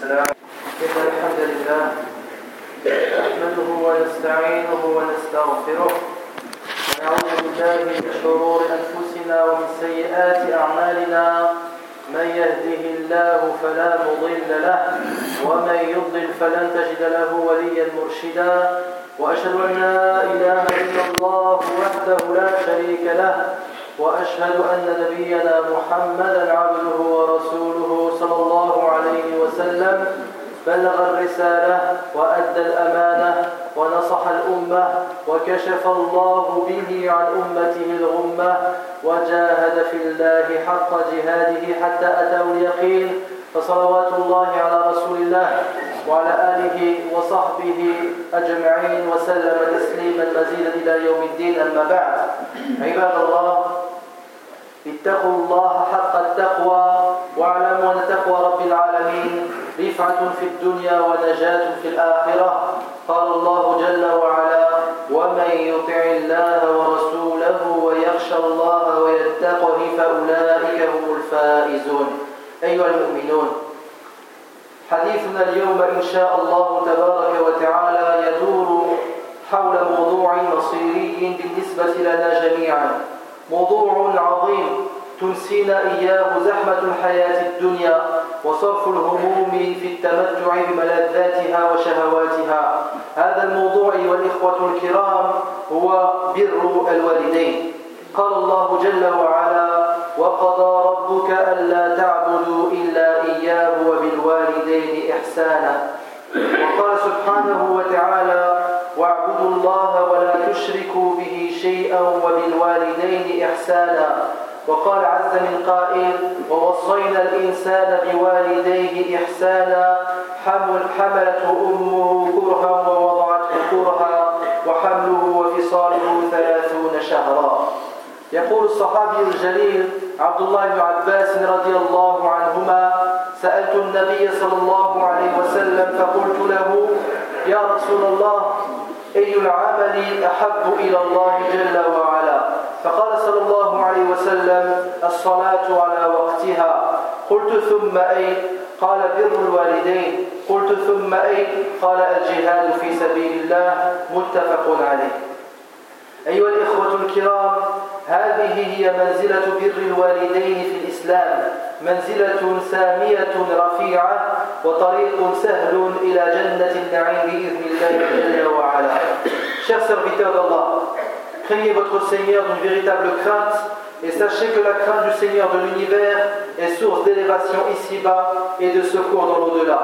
السلام إن الحمد لله نحمده ونستعينه ونستغفره ونعوذ بالله من شرور أنفسنا ومن سيئات أعمالنا. من يهده الله فلا مضل له ومن يضلل فلن تجد له وليا مرشدا. وأشهد أن لا إله إلا الله وحده لا شريك له وأشهد أن نبينا محمدا عبده ورسوله صلى الله عليه وسلم بلغ الرسالة وأدى الأمانة ونصح الأمة وكشف الله به عن أمته الغمة وجاهد في الله حق جهاده حتى أتاه اليقين فصلوات الله على رسول الله وعلى آله وصحبه أجمعين وسلم تسليما مزيدا إلى يوم الدين أما بعد. عباد الله اتقوا الله حق التقوى واعلموا أن تقوى رب العالمين رفعة في الدنيا ونجاة في الآخرة. قال الله جل وعلا ومن يطع الله ورسوله ويخشى الله ويتقه فأولئك هم الفائزون. أيها المؤمنون حديثنا اليوم إن شاء الله تبارك وتعالى يدور حول موضوع مصيري بالنسبة لنا جميعا. موضوع عظيم. تنسينا إياه زحمة الحياة الدنيا وصرف الهموم في التمتع بملذاتها وشهواتها. هذا الموضوع والإخوة الكرام هو بر الوالدين. قال الله جل وعلا وقضى ربك ألا تعبدوا إلا إياه وبالوالدين إحسانا وقال سبحانه وتعالى واعبدوا الله ولا تشركوا به شيئا وبالوالدين إحسانا وقال عز من قائل ووصينا الإنسان بوالديه إحسانا حمل حملته أمه كرها ووضعته كرها وحمله وفصاله ثلاثون شهرا. يقول الصحابي الجليل عبد الله بن عباس رضي الله عنهما سألت النبي صلى الله عليه وسلم فقلت له يا رسول الله أي العمل أحب إلى الله جل وعلا؟ فقال صلى الله عليه وسلم الصلاة على وقتها. قلت ثم أي؟ قال بر الوالدين. قلت ثم أي؟ قال الجهاد في سبيل الله. متفق عليه. أيها الإخوة الكرام هذه هي منزلة بر الوالدين في الإسلام. منزلة سامية رفيعة وطريق سهل إلى جنة النعيم بإذن الله جل وعلا. Chers serviteurs d'Allah, craignez votre Seigneur d'une véritable crainte et sachez que la crainte du Seigneur de l'univers est source d'élévation ici-bas et de secours dans l'au-delà.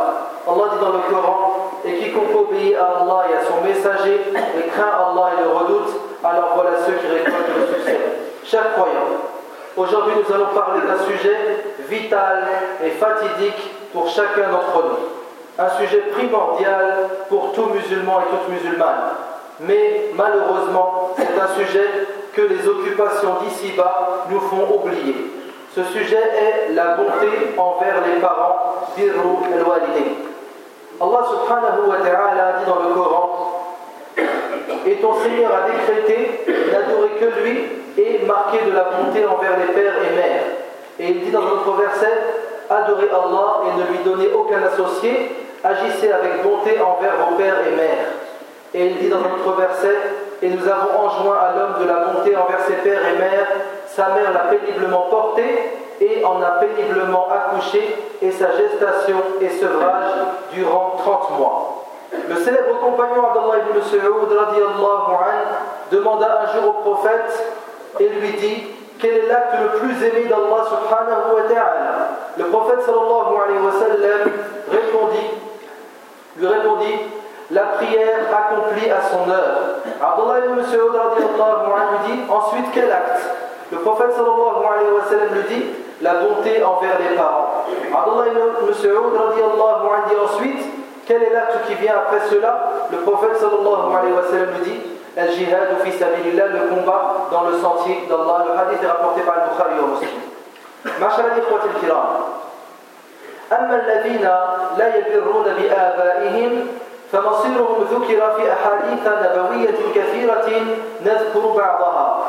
Allah dit dans le Coran Et quiconque obéit à Allah et à son messager et craint Allah et le redoute, alors voilà ceux qui récoltent le succès. Chers croyants, aujourd'hui nous allons parler d'un sujet vital et fatidique pour chacun d'entre nous. Un sujet primordial pour tout musulman et toute musulmane. Mais malheureusement, c'est un sujet que les occupations d'ici-bas nous font oublier. Ce sujet est la bonté envers les parents, birru al-walidin. Allah subhanahu wa ta'ala dit dans le Coran Et ton Seigneur a décrété d'adorer que lui et marqué de la bonté envers les pères et mères. Et il dit dans notre verset Adorez Allah et ne lui donnez aucun associé, agissez avec bonté envers vos pères et mères. Et il dit dans notre verset Et nous avons enjoint à l'homme de la bonté envers ses pères et mères, sa mère l'a péniblement porté et en a péniblement accouché, et sa gestation et sevrage durant 30 mois. Le célèbre compagnon Abdallah ibn Mas'ud demanda un jour au prophète et lui dit quel est l'acte le plus aimé d'Allah subhanahu wa ta'ala? Le prophète sallallahu alayhi wa sallam répondit, lui répondit la prière accomplie à son heure. Abdullah ibn Mas'ud lui dit ensuite quel acte Le prophète sallallahu alayhi wa sallam lui dit la bonté envers les parents. Abdullah ibn Mas'ud dit ensuite quel est l'acte qui vient après cela Le prophète sallallahu alayhi wa sallam lui dit Al-jihad fi sabilillah, le combat dans le sentier d'Allah. Le hadith est rapporté par Al-Bukhari et Muslim. معشر الإخوة الكرام أما الذين لا يبرون بآبائهم فمصيرهم ذكر في أحاديث نبوية كثيرة نذكر بعضها.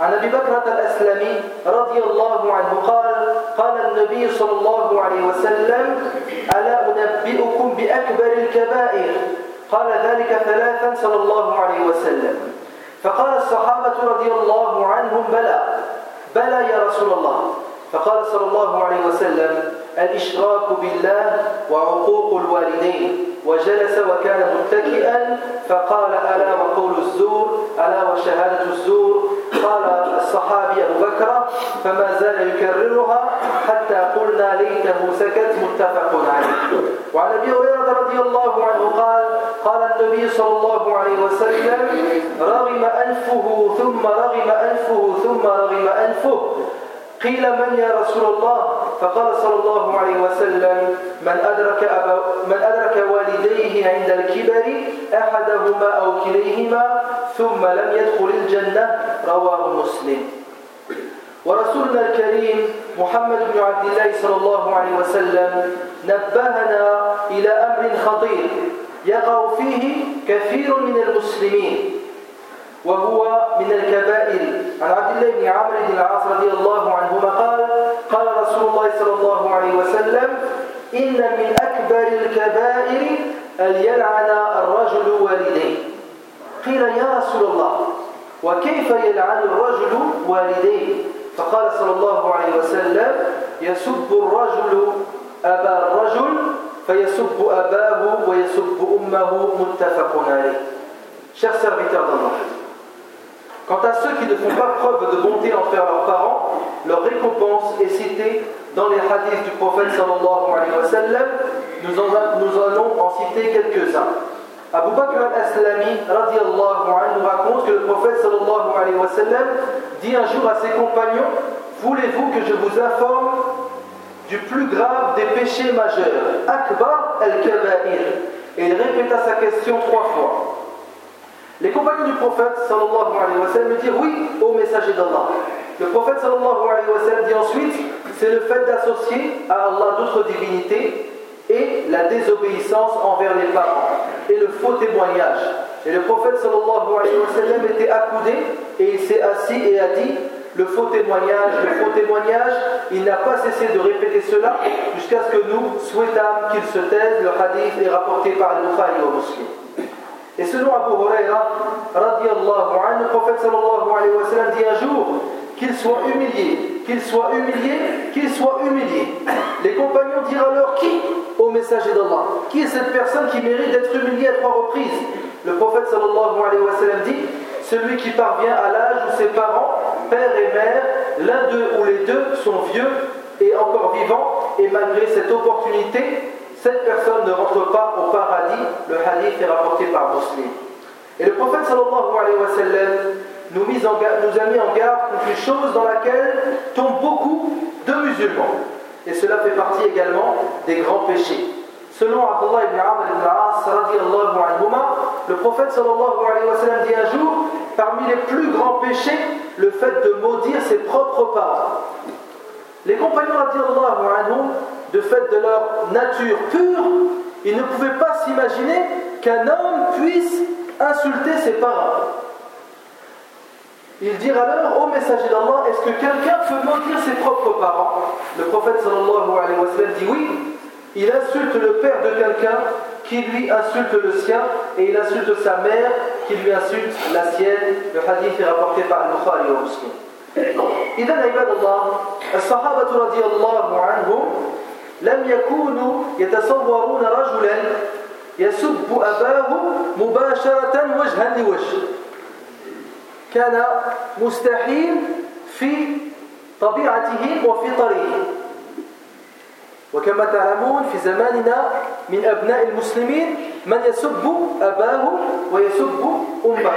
عن أبي بكرة الأسلمي رضي الله عنه قال قال النبي صلى الله عليه وسلم ألا أنبئكم بأكبر الكبائر؟ قال ذلك ثلاثا صلى الله عليه وسلم. فقال الصحابة رضي الله عنهم بلى بلى يا رسول الله. فقال صلى الله عليه وسلم الإشراك بالله وعقوق الوالدين. وجلس وكان متكئا فقال ألا وقول الزور؟ ألا وشهادة الزور؟ قال الصحابي أبو بكر فما زال يكررها حتى قلنا ليته سكت متفق عليه. وعن أبي هريرة رضي الله عنه قال قال النبي صلى الله عليه وسلم رغم أنفه ثم رغم أنفه ثم رغم أنفه قيل من يا رسول الله؟ فقال صلى الله عليه وسلم من أدرك, أبا من أدرك والديه عند الكبر أحدهما أو كليهما ثم لم يدخل الجنة؟ رواه مسلم. ورسولنا الكريم محمد بن عبد الله صلى الله عليه وسلم نبهنا إلى أمر خطير يقع فيه كثير من المسلمين. وهو من الكبائر. عن عبد الله بن عمرو بن العاص رضي الله عنهما قال قال رسول الله صلى الله عليه وسلم إن من أكبر الكبائر أن يلعن الرجل والديه. قيل يا رسول الله وكيف يلعن الرجل والديه؟ فقال صلى الله عليه وسلم يسب الرجل أبا الرجل فيسب أباه ويسب أمه. متفق عليه. Chers serviteurs d'Allah, Quant à ceux qui ne font pas preuve de bonté envers leurs parents, leur récompense est citée dans les hadiths du prophète sallallahu alayhi wa sallam. Nous, allons en citer quelques-uns. Abu Bakr al-Aslami nous raconte que le prophète sallallahu alayhi wa sallam dit un jour à ses compagnons Voulez-vous que je vous informe du plus grave des péchés majeurs Akbar al-Kaba'ir. Et il répéta sa question trois fois. Les compagnons du prophète sallallahu alayhi wa sallam disent oui au messager d'Allah. Le prophète sallallahu alayhi wa sallam dit ensuite c'est le fait d'associer à Allah d'autres divinités et la désobéissance envers les parents et le faux témoignage. Et le prophète sallallahu alayhi wa sallam était accoudé et il s'est assis et a dit le faux témoignage, le faux témoignage, il n'a pas cessé de répéter cela jusqu'à ce que nous souhaitâmes qu'il se taise. Le hadith est rapporté par le Bukhari au. Et selon Abu Huraira, anhu, le prophète sallallahu alayhi wa sallam dit un jour qu'il soit humilié, qu'il soit humilié, qu'il soit humilié. Les compagnons dirent alors qui au messager d'Allah Qui est cette personne qui mérite d'être humiliée à trois reprises? Le prophète sallallahu alayhi wa sallam dit celui qui parvient à l'âge où ses parents, père et mère, l'un d'eux ou les deux sont vieux et encore vivants, et malgré cette opportunité, cette personne ne rentre pas au paradis. Le hadith est rapporté par Muslim. Et le prophète sallallahu alayhi wa sallam nous, nous a mis en garde contre une chose dans laquelle tombent beaucoup de musulmans. Et cela fait partie également des grands péchés. Selon Abdullah ibn Amr ibn le prophète sallallahu alayhi dit un jour, parmi les plus grands péchés, le fait de maudire ses propres parents. Les compagnons anhum de fait de leur nature pure, ils ne pouvaient pas s'imaginer qu'un homme puisse insulter ses parents. Ils dirent alors au messager d'Allah Est-ce que quelqu'un peut mentir ses propres parents Le prophète sallallahu alayhi wa sallam dit Oui, il insulte le père de quelqu'un qui lui insulte le sien et il insulte sa mère qui lui insulte la sienne. Le hadith est rapporté par Al-Bukhari au Muslim. إذا عباد الله الصحابة رضي الله عنهم لم يكونوا يتصورون رجلا يسب أباه مباشرة وجها لوجه. كان مستحيل في طبيعتهم وفطرهم وكما تعلمون في زماننا من أبناء المسلمين من يسب أباه ويسب أمه.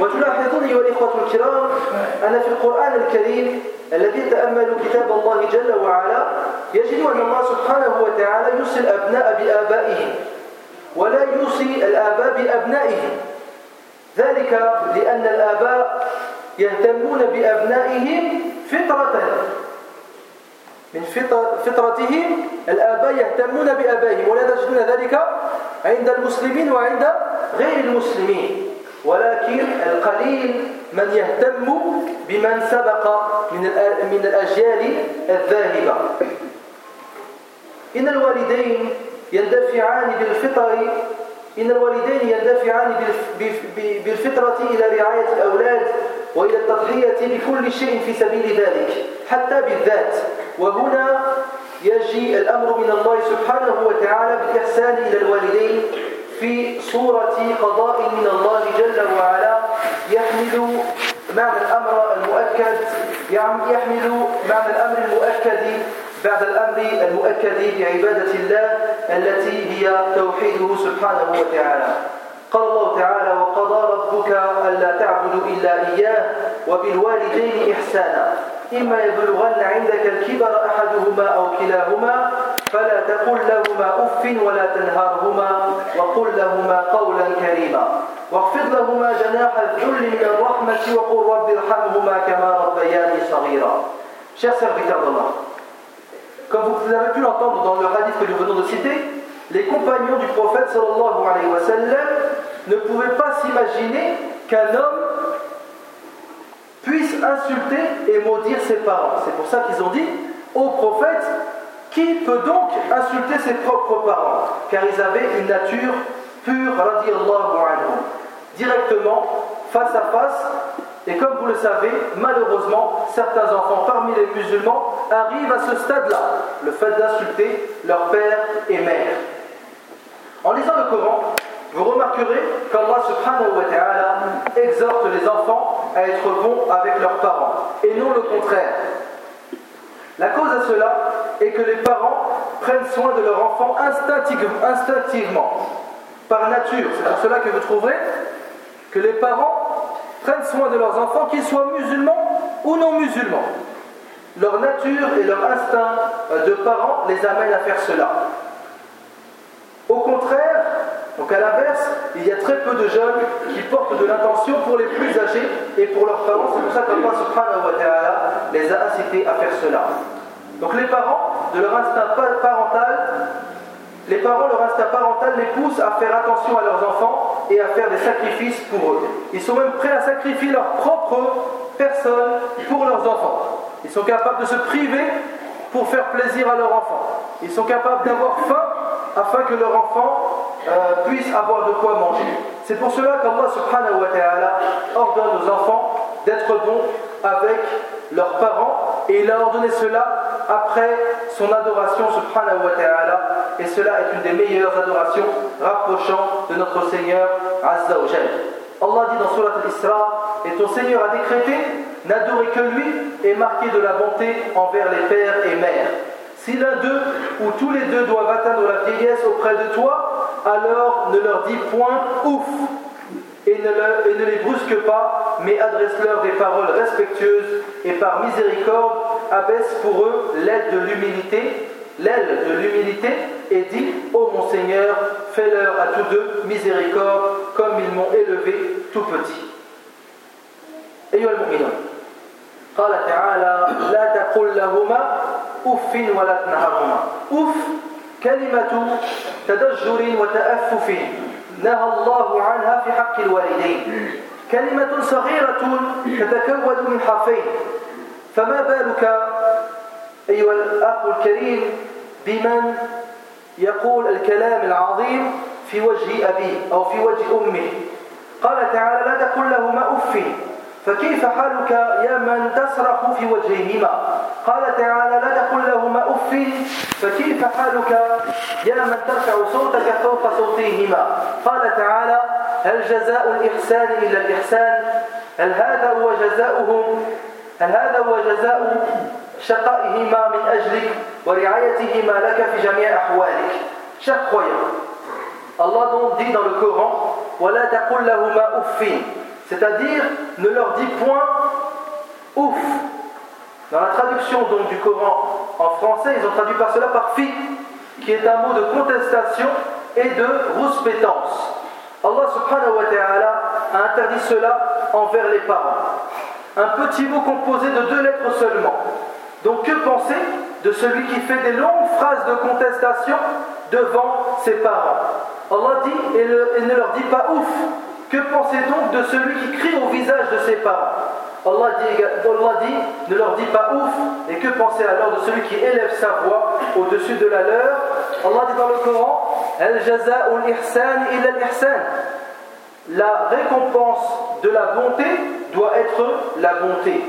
وتلاحظون أيها الإخوة الكرام أن في القرآن الكريم الذي تأملوا كتاب الله جل وعلا يجد أن الله سبحانه وتعالى يوصي الأبناء بآبائهم ولا يوصي الآباء بأبنائهم. ذلك لأن الآباء يهتمون بأبنائهم فطرة. من فطرتهم الآباء يهتمون بآبائهم ولا تجدون ذلك عند المسلمين وعند غير المسلمين. ولكن القليل من يهتم بمن سبق من من الأجيال الذاهبة. إن الوالدين يندفعان بالفطر إن الوالدين يندفعان بالفطرة إلى رعاية الأولاد وإلى التضحية بكل شيء في سبيل ذلك حتى بالذات. وهنا يجي الأمر من الله سبحانه وتعالى بالإحسان إلى الوالدين في صورة قضاء من الله جل وعلا يحمل معنى الأمر المؤكد يحمل معنى الأمر المؤكد بعد الأمر المؤكد بعبادة الله التي هي توحيده سبحانه وتعالى. قال الله تعالى وقضى ربك ألا تعبدوا إلا إياه وبالوالدين إحسانا. إما يبلغن عندك الكبر أحدهما أو كلاهما فلا تقل لهما أف ولا تنهرهما وقل لهما قولا كريما واخفض لهما جناح الذل من الرحمة وقل رب ارحمهما كما ربياني صغيرا Chers serviteurs d'Allah, comme vous avez pu l'entendre dans le hadith que nous venons de citer, les compagnons du prophète sallallahu alayhi wa sallam ne pouvaient pas s'imaginer qu'un homme puisse insulter et maudire ses parents. C'est pour ça qu'ils ont dit au prophète qui peut donc insulter ses propres parents? Car ils avaient une nature pure, anhu. Directement, face à face, et comme vous le savez, malheureusement, certains enfants parmi les musulmans arrivent à ce stade-là, le fait d'insulter leur père et mère. En lisant le Coran, vous remarquerez qu'Allah subhanahu wa ta'ala exhorte les enfants à être bons avec leurs parents, et non le contraire. La cause à cela est que les parents prennent soin de leur enfant instinctivement, par nature. C'est pour cela que vous trouverez que les parents prennent soin de leurs enfants, qu'ils soient musulmans ou non musulmans. Leur nature et leur instinct de parents les amènent à faire cela. Au contraire, donc à l'inverse, il y a très peu de jeunes qui portent de l'intention pour les plus âgés et pour leurs parents. C'est pour ça qu'Allah subhanahu wa ta'ala les a incités à faire cela. Donc les parents, de leur instinct parental, les parents, leur instinct parental les poussent à faire attention à leurs enfants et à faire des sacrifices pour eux. Ils sont même prêts à sacrifier leur propre personne pour leurs enfants. Ils sont capables de se priver pour faire plaisir à leurs enfants. Ils sont capables d'avoir faim afin que leur enfant euh, puissent avoir de quoi manger. C'est pour cela qu'Allah subhanahu wa ta'ala ordonne aux enfants d'être bons avec leurs parents et il a ordonné cela après son adoration subhanahu wa ta'ala et cela est une des meilleures adorations rapprochant de notre Seigneur Azza wa Allah dit dans Surat al-Isra et ton Seigneur a décrété n'adorer que lui et marquer de la bonté envers les pères et mères. Si l'un d'eux ou tous les deux doivent atteindre la vieillesse auprès de toi, alors ne leur dis point ouf et ne, ne les brusque pas, mais adresse-leur des paroles respectueuses et par miséricorde abaisse pour eux l'aide de l'humilité, l'aile de l'humilité et dis Ô mon Seigneur, fais-leur à tous deux miséricorde comme ils m'ont élevé tout petit. قال تعالى لا تقل لهما أف ولا تنهرهما أف كلمة تدجر وتأفف نهى الله عنها في حق الوالدين. كلمة صغيرة تتكون من حرفين. فما بالك أيها الأخ الكريم بمن يقول الكلام العظيم في وجه أبيه أو في وجه أمه؟ قال تعالى لا تقل لهما أف. فكيف حالك يا من تصرخ في وجههما؟ قال تعالى لا تقل لهما أف. فكيف حالك يا من ترفع صوتك فوق صوتيهما قال تعالى هل جزاء الإحسان إلا الإحسان؟ هل هذا هو جزاؤهم هل هذا هو جزاء شقائهما من أجلك ورعايتهما لك في جميع أحوالك؟ Chaque croyant, Allah donc dit dans وَلَا تَقُلْ لَهُمَا أُفِّينَ C'est-à-dire, ne leur dis point ouf. Dans la traduction donc du Coran en français, ils ont traduit par cela par fi, qui est un mot de contestation et de rouspétance. Allah subhanahu wa ta'ala a interdit cela envers les parents. Un petit mot composé de deux lettres seulement. Donc que penser de celui qui fait des longues phrases de contestation devant ses parents? Allah dit et, ne leur dit pas ouf, Que pensez donc de celui qui crie au visage de ses parents Allah dit, Allah dit, ne leur dit pas ouf, et que pensez alors de celui qui élève sa voix au-dessus de la leur Allah dit dans le Coran, La récompense de la bonté doit être la bonté.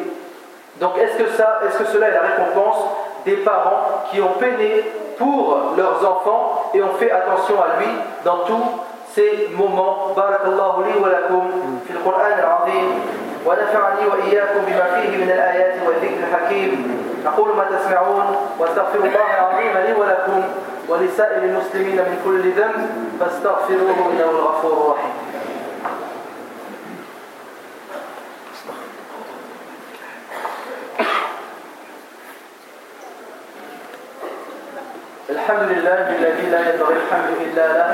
Donc est-ce que, est-ce que cela est la récompense des parents qui ont peiné pour leurs enfants et ont fait attention à lui dans tous ces moments Barakallahu li wa lakum fil Qur'an al-azim wa nafa'ani wa iyyakum bima fihi min al-ayati wa dhikr hakim أقول ما تسمعون واستغفر الله العظيم لي ولكم ولسائر المسلمين من كل ذنب فاستغفروه إنه الغفور الرحيم الحمد لله الذي لا ينبغي الحمد إلا له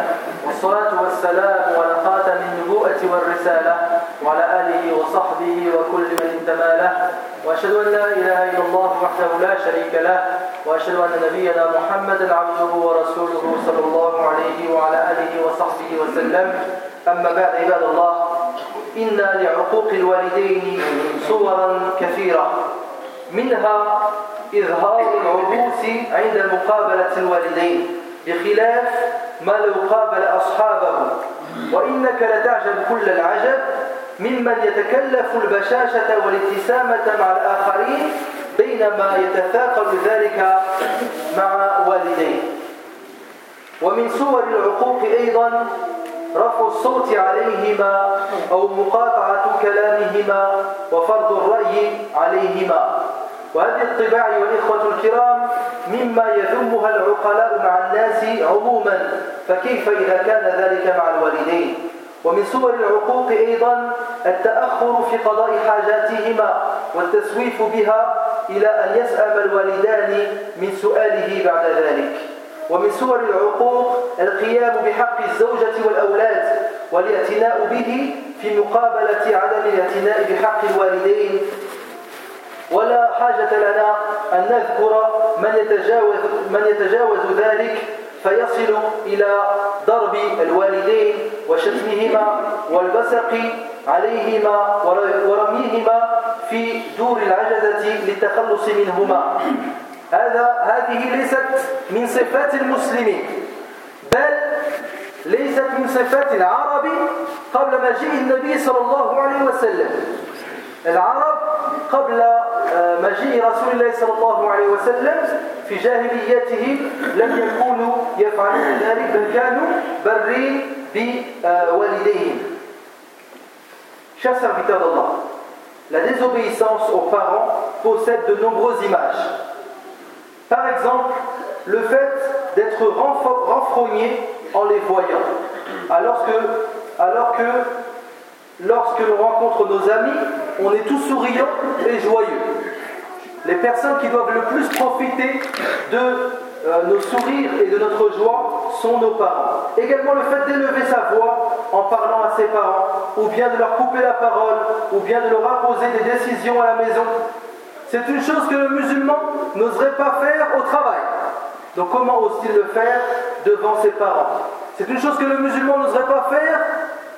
والصلاة والسلام على خاتم النبوءة والرسالة وعلى آله وصحبه وكل من انتمى له. وأشهد أن لا إله إلا الله وحده لا شريك له وأشهد أن نبينا محمدا عبده ورسوله صلى الله عليه وعلى آله وصحبه وسلم. أما بعد عباد الله إن لعقوق الوالدين صورا كثيرة منها إظهار العبوس عند مقابلة الوالدين بخلاف ما لو قابل أصحابه. وإنك لتعجب كل العجب ممن يتكلف البشاشة والابتسامة مع الآخرين بينما يتثاقل ذلك مع والديه. ومن صور العقوق أيضا رفع الصوت عليهما أو مقاطعة كلامهما وفرض الرأي عليهما. وهذه الطباع والإخوة الكرام مما يذمها العقلاء مع الناس عموما فكيف إذا كان ذلك مع الوالدين؟ ومن صور العقوق أيضا التأخر في قضاء حاجاتهما والتسويف بها إلى أن يسأم الوالدان من سؤاله بعد ذلك. ومن صور العقوق القيام بحق الزوجة والأولاد والإعتناء به في مقابلة عدم الاعتناء بحق الوالدين ولا حاجة لنا أن نذكر من يتجاوز, من يتجاوز ذلك فيصل إلى ضرب الوالدين وشتمهما والبسق عليهما ورميهما في دور العجزة للتخلص منهما. هذا هذه ليست من صفات المسلمين بل ليست من صفات العرب قبل مجيء النبي صلى الله عليه وسلم. العرب قبل آه، مجيء رسول الله صلى الله عليه وسلم في جاهليته لم يكونوا يفعلون ذلك بل كانوا برين بوالديهم Chers serviteurs d'Allah, la désobéissance aux parents possède de nombreuses images. Par exemple, le fait d'être renfrogné en les voyant, alors que, alors que lorsque l'on rencontre nos amis, on est tout souriant et joyeux. Les personnes qui doivent le plus profiter de euh, nos sourires et de notre joie sont nos parents. Également le fait d'élever sa voix en parlant à ses parents, ou bien de leur couper la parole, ou bien de leur imposer des décisions à la maison. C'est une chose que le musulman n'oserait pas faire au travail. Donc comment ose-t-il le faire devant ses parents? C'est une chose que le musulman n'oserait pas faire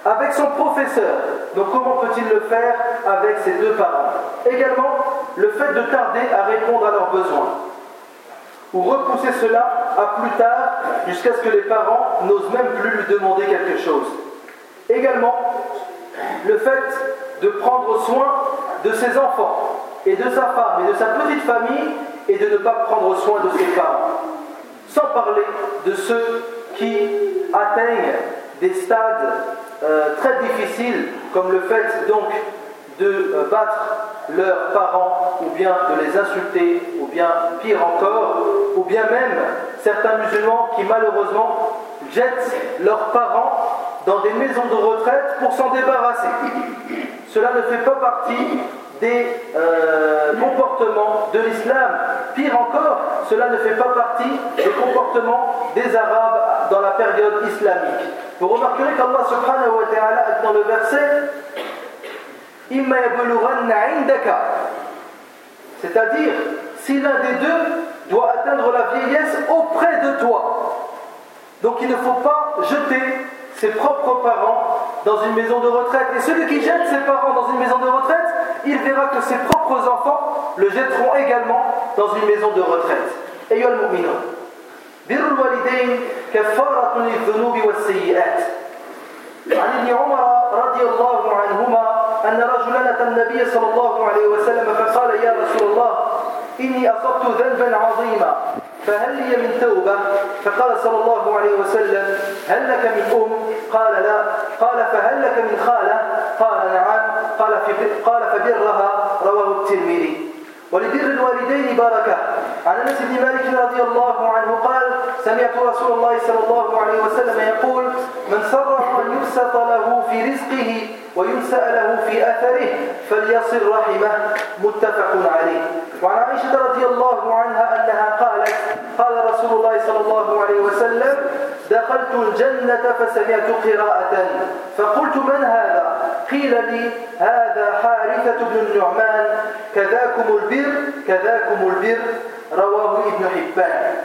avec son professeur. Donc comment peut-il le faire avec ses deux parents? Également, le fait de tarder à répondre à leurs besoins. Ou repousser cela à plus tard jusqu'à ce que les parents n'osent même plus lui demander quelque chose. Également, le fait de prendre soin de ses enfants et de sa femme et de sa petite famille et de ne pas prendre soin de ses parents. Sans parler de ceux qui atteignent des stades euh, très difficiles, comme le fait donc de euh, battre leurs parents, ou bien de les insulter, ou bien pire encore, ou bien même certains musulmans qui malheureusement jettent leurs parents dans des maisons de retraite pour s'en débarrasser. Cela ne fait pas partie des euh, comportements de l'islam. Pire encore, cela ne fait pas partie des comportements des Arabes dans la période islamique. Vous remarquerez qu'Allah subhanahu wa ta'ala dans le verset Imma C'est-à-dire, si l'un des deux doit atteindre la vieillesse auprès de toi. Donc il ne faut pas jeter ses propres parents dans une maison de retraite. Et celui qui jette ses parents dans une maison de retraite, il verra que ses propres enfants le jetteront également dans une maison de retraite. Et mu'minun. الوالدين كفارة للذنوب والسيئات. عن ابن عمر رضي الله عنهما أن رجلا أتى النبي صلى الله عليه وسلم فقال يا رسول الله إني أصبت ذنبا عظيما فهل لي من توبة؟ فقال صلى الله عليه وسلم هل لك من أم؟ قال لا. قال فهل لك من خالة؟ قال نعم. قال, قال فبرها. رواه الترمذي. ولبر الوالدين بركة عن أنس بن مالك رضي الله عنه قال سمعت رسول الله صلى الله عليه وسلم يقول من سره ان يبسط له في رزقه وينسأ له في أثره فليصل رحمه. متفق عليه. وعن عائشة رضي الله عنها أنها قالت قال رسول الله صلى الله عليه وسلم دخلت الجنة فسمعت قراءة فقلت من هذا؟ قيل لي هذا حارثة بن النعمان كذاكم البر كذاكم البر رواه ابن حبان.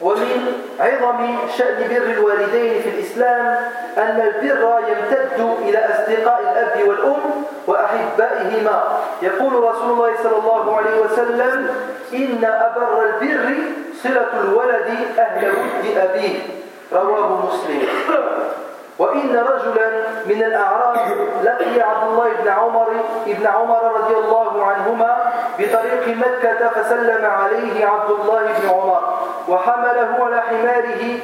ومن عظم شأن بر الوالدين في الإسلام أن البر يمتد إلى أصدقاء الأب والأم وأحبائهما. يقول رسول الله صلى الله عليه وسلم إن أبر البر صلة الولد أهل ود أبيه. رواه مسلم. وإن رجلا من الأعراب لقي عبد الله بن عمر ابن عمر رضي الله عنهما بطريق مكة فسلم عليه عبد الله بن عمر وحمله على حماره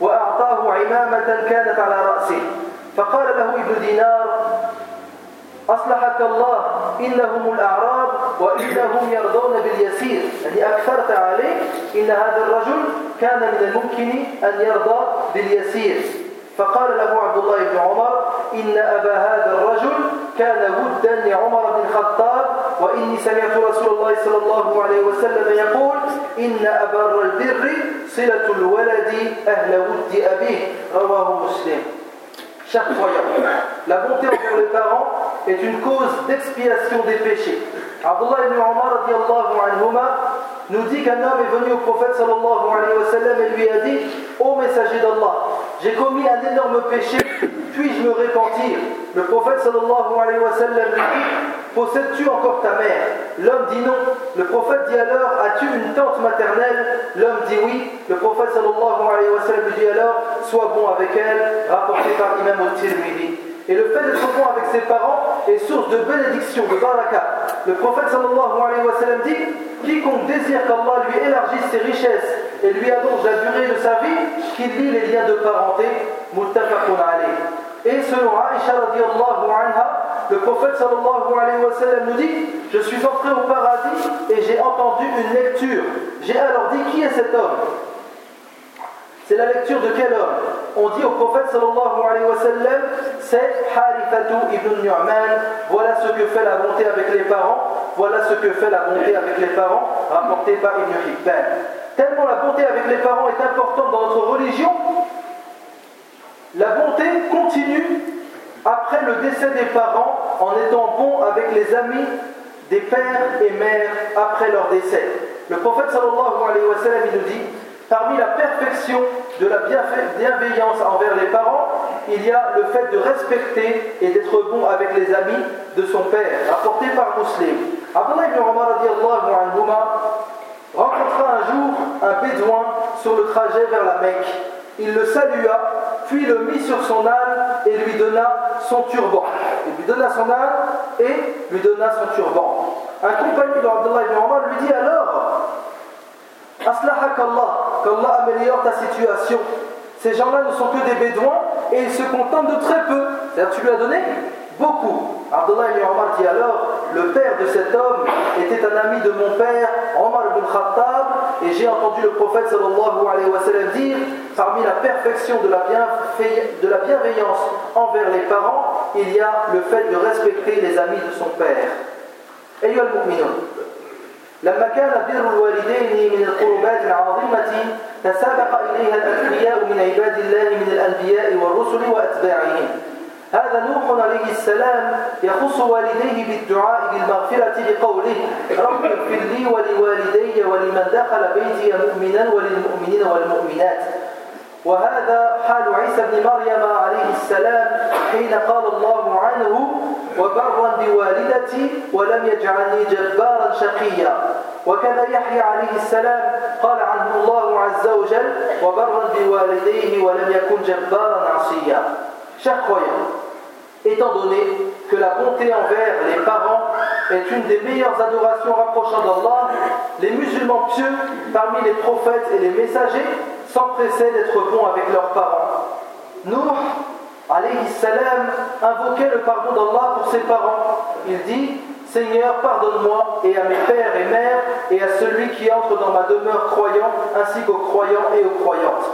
وأعطاه عمامة كانت على رأسه. فقال له ابن دينار أصلحك الله إنهم الأعراب وإنهم يرضون باليسير. يعني أكثرت عليه إن هذا الرجل كان من الممكن أن يرضى باليسير. فقال له عبد الله بن عمر إن أبا هذا الرجل كان ودا لعمر بن الخطاب وإني سمعت رسول الله صلى الله عليه وسلم يقول إن أبر البر صلة الولد أهل ود أبيه رواه مسلم Chers croyants, la bonté envers les parents est une cause d'expiation des péchés. Abdullah ibn Omar nous dit qu'un homme est venu au prophète sallallahu alayhi wa sallam et lui a dit Ô messager d'Allah, j'ai commis un énorme péché, puis-je me repentir Le prophète sallallahu alayhi wa sallam lui dit Possèdes-tu encore ta mère? L'homme dit non. Le prophète dit alors As-tu une tante maternelle? L'homme dit oui. Le prophète sallallahu alayhi wa sallam lui dit alors Sois bon avec elle, rapporté par l'imam al-Tirmidhi. Et le fait d'être bon avec ses parents est source de bénédiction, de baraka. Le prophète sallallahu alayhi wa sallam dit Quiconque désire qu'Allah lui élargisse ses richesses et lui allonge la durée de sa vie, qu'il lie les liens de parenté, muttafaqun alayh. Et selon Aisha radiallahu anha, le prophète sallallahu alayhi wa sallam nous dit Je suis entré au paradis et j'ai entendu une lecture. J'ai alors dit Qui est cet homme? C'est la lecture de quel homme? On dit au prophète sallallahu c'est Harithatu ibn Nu'man. Voilà ce que fait la bonté avec les parents. Voilà ce que fait la bonté avec les parents, rapporté par Ibn Hibban. Tellement la bonté avec les parents est importante dans notre religion, la bonté continue après le décès des parents en étant bon avec les amis des pères et mères après leur décès. Le prophète il nous dit Parmi la perfection de la bienveillance envers les parents, il y a le fait de respecter et d'être bon avec les amis de son père, apporté par Muslim. Abdullah ibn Omar rencontra un jour un bédouin sur le trajet vers la Mecque. Il le salua, puis le mit sur son âne et lui donna son turban. Il lui donna son âne et lui donna son turban. Un compagnon d'Abdullah ibn Omar lui dit alors Aslahak Allah, qu'Allah améliore ta situation. Ces gens-là ne sont que des bédouins et ils se contentent de très peu. C'est-à-dire, tu lui as donné beaucoup. Abdullah ibn Omar dit alors Le père de cet homme était un ami de mon père, Omar ibn Khattab, et j'ai entendu le prophète sallallahu alayhi wa sallam dire Parmi la perfection de la, bienveillance envers les parents, il y a le fait de respecter les amis de son père. لما كان بر الوالدين من القربات العظيمة تسابق إليها الأنبياء من عباد الله من الأنبياء والرسل وأتباعهم. هذا نوح عليه السلام يخص والديه بالدعاء بالمغفرة بقوله رب اغفر لي ولوالدي ولمن دخل بيتي مؤمنا وللمؤمنين والمؤمنات. وهذا حال عيسى بن مريم عليه السلام حين قال الله عنه وبرا بوالدتي ولم يجعلني جبارا شقيا وكذا يحيى عليه السلام قال عنه الله عز وجل وبرا بوالديه ولم يكن جبارا عصيا Chers croyants, étant donné que la bonté envers les parents est une des meilleures adorations rapprochant d'Allah, les musulmans pieux parmi les prophètes et les messagers s'empressaient d'être bons avec leurs parents. Nuh, alayhi salam, invoquait le pardon d'Allah pour ses parents. Il dit Seigneur, pardonne-moi et à mes pères et mères et à celui qui entre dans ma demeure croyant, ainsi qu'aux croyants et aux croyantes.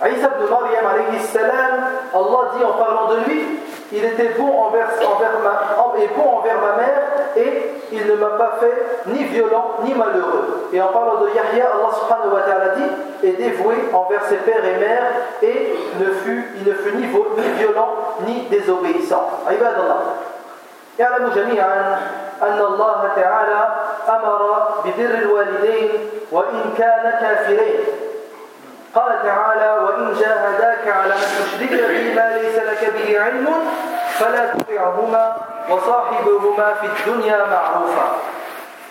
Isa ibn Maryam alayhi salam, Allah dit en parlant de lui, il était bon envers, envers ma, et bon envers ma mère et il ne m'a pas fait ni violent ni malheureux. Et en parlant de Yahya, Allah subhanahu wa ta'ala dit, est dévoué envers ses pères et mères et ne fut, il ne fut ni, ni violent ni désobéissant. عباد الله يعلم جميعا أن الله تعالى أمر ببر الوالدين وإن كان كافرين قال تعالى وإن جاهداك على أن تشرك بي ما ليس لك به علم فلا تطعهما وصاحبهما في الدنيا معروفا.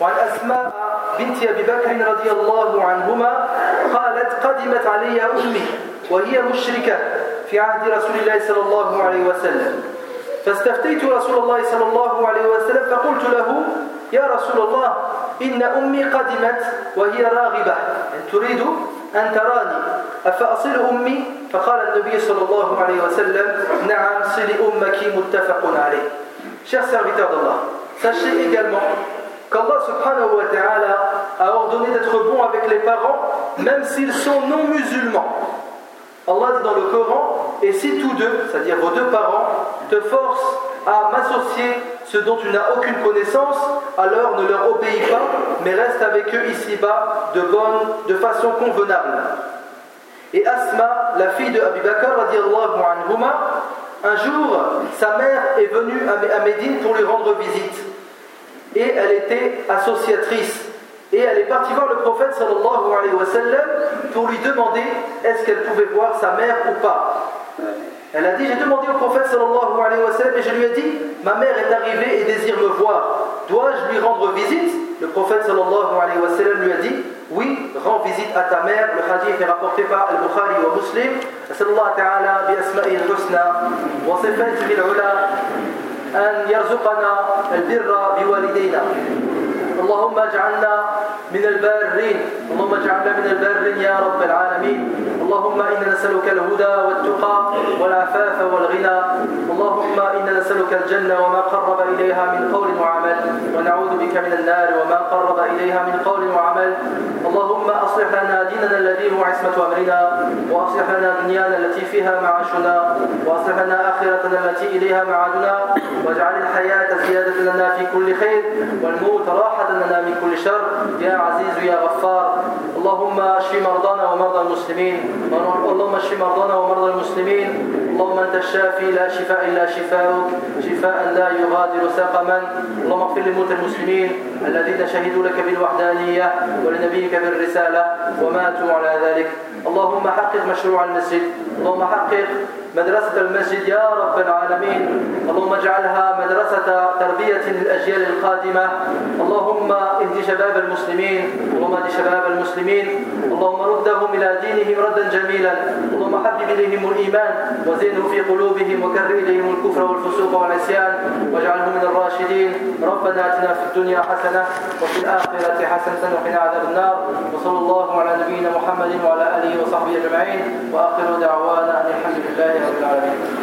وعن أسماء بنت أبي بكر رضي الله عنهما قالت قدمت علي أمي وهي مشركة في عهد رسول الله صلى الله عليه وسلم. فاستفتيت رسول الله صلى الله عليه وسلم فقلت له يا رسول الله إن أمي قدمت وهي راغبة. تريد أن تراني أفأصل أمي فقال النبي صلى الله عليه وسلم نعم صل أمك متفق عليه Chers serviteurs d'Allah, sachez également qu'Allah subhanahu wa ta'ala a ordonné d'être bon avec les parents même s'ils sont non musulmans. Allah dit dans le Coran, et si tous deux, c'est-à-dire vos deux parents, te forcent à m'associer ce dont tu n'as aucune connaissance, alors ne leur obéis pas, mais reste avec eux ici-bas de bonne, de façon convenable. Et Asma, la fille de Abu Bakr, un jour, sa mère est venue à Médine pour lui rendre visite. Et elle était associatrice. Et elle est partie voir le prophète sallallahu alayhi wa sallam pour lui demander est-ce qu'elle pouvait voir sa mère ou pas. Elle a dit, j'ai demandé au prophète sallallahu alayhi wa sallam et je lui ai dit, ma mère est arrivée et désire me voir. Dois-je lui rendre visite Le prophète sallallahu alayhi wa sallam lui a dit, oui, rends visite à ta mère. Le hadith est rapporté par Al-Bukhari wa Muslim. أسأل الله تعالى بأسمائه الحسنى وصفاته العلى أن يرزقنا البر بوالدينا اللهم اجعلنا من البارين. اللهم اجعلنا من البارين يا رب العالمين. اللهم إنا نسألك الهدى والتقى والعفاف والغنى. اللهم إنا نسألك الجنة وما قرب إليها من قول وعمل ونعوذ بك من النار وما قرب إليها من قول وعمل. اللهم أصلح لنا ديننا الذي هو عصمة أمرنا وأصلح لنا دنيانا التي فيها معاشنا وأصلح لنا آخرتنا التي إليها معادنا واجعل الحياة زيادة لنا في كل خير والموت راحة لنا من كل شر. يا عزيز يا غفار. اللهم اشف مرضانا ومرضى المسلمين. اللهم اشف مرضانا ومرضى المسلمين. اللهم أنت الشافي لا شفاء إلا شفاؤك. شفاء لا يغادر سقما. اللهم اغفر لموت المسلمين الذين شهدوا لك بالوحدانية ولنبيك بالرسالة وماتوا على ذلك. اللهم حقق مشروع المسجد. اللهم حقق مدرسة المسجد يا رب العالمين. اللهم اجعلها مدرسة تربية للأجيال القادمة. اللهم اهد شباب المسلمين اللهم اهد شباب المسلمين. اللهم ردهم إلى دينهم ردا جميلا. اللهم حبب إليهم الإيمان وزينه في قلوبهم وكر إليهم الكفر والفسوق والعصيان واجعلهم من الراشدين. ربنا آتنا في الدنيا حسنة وفي الآخرة حسنة وقنا عذاب النار. وصلى الله على نبينا محمد وعلى آله وصحبه أجمعين. وآخر دعوانا أن الحمد لله رب العالمين.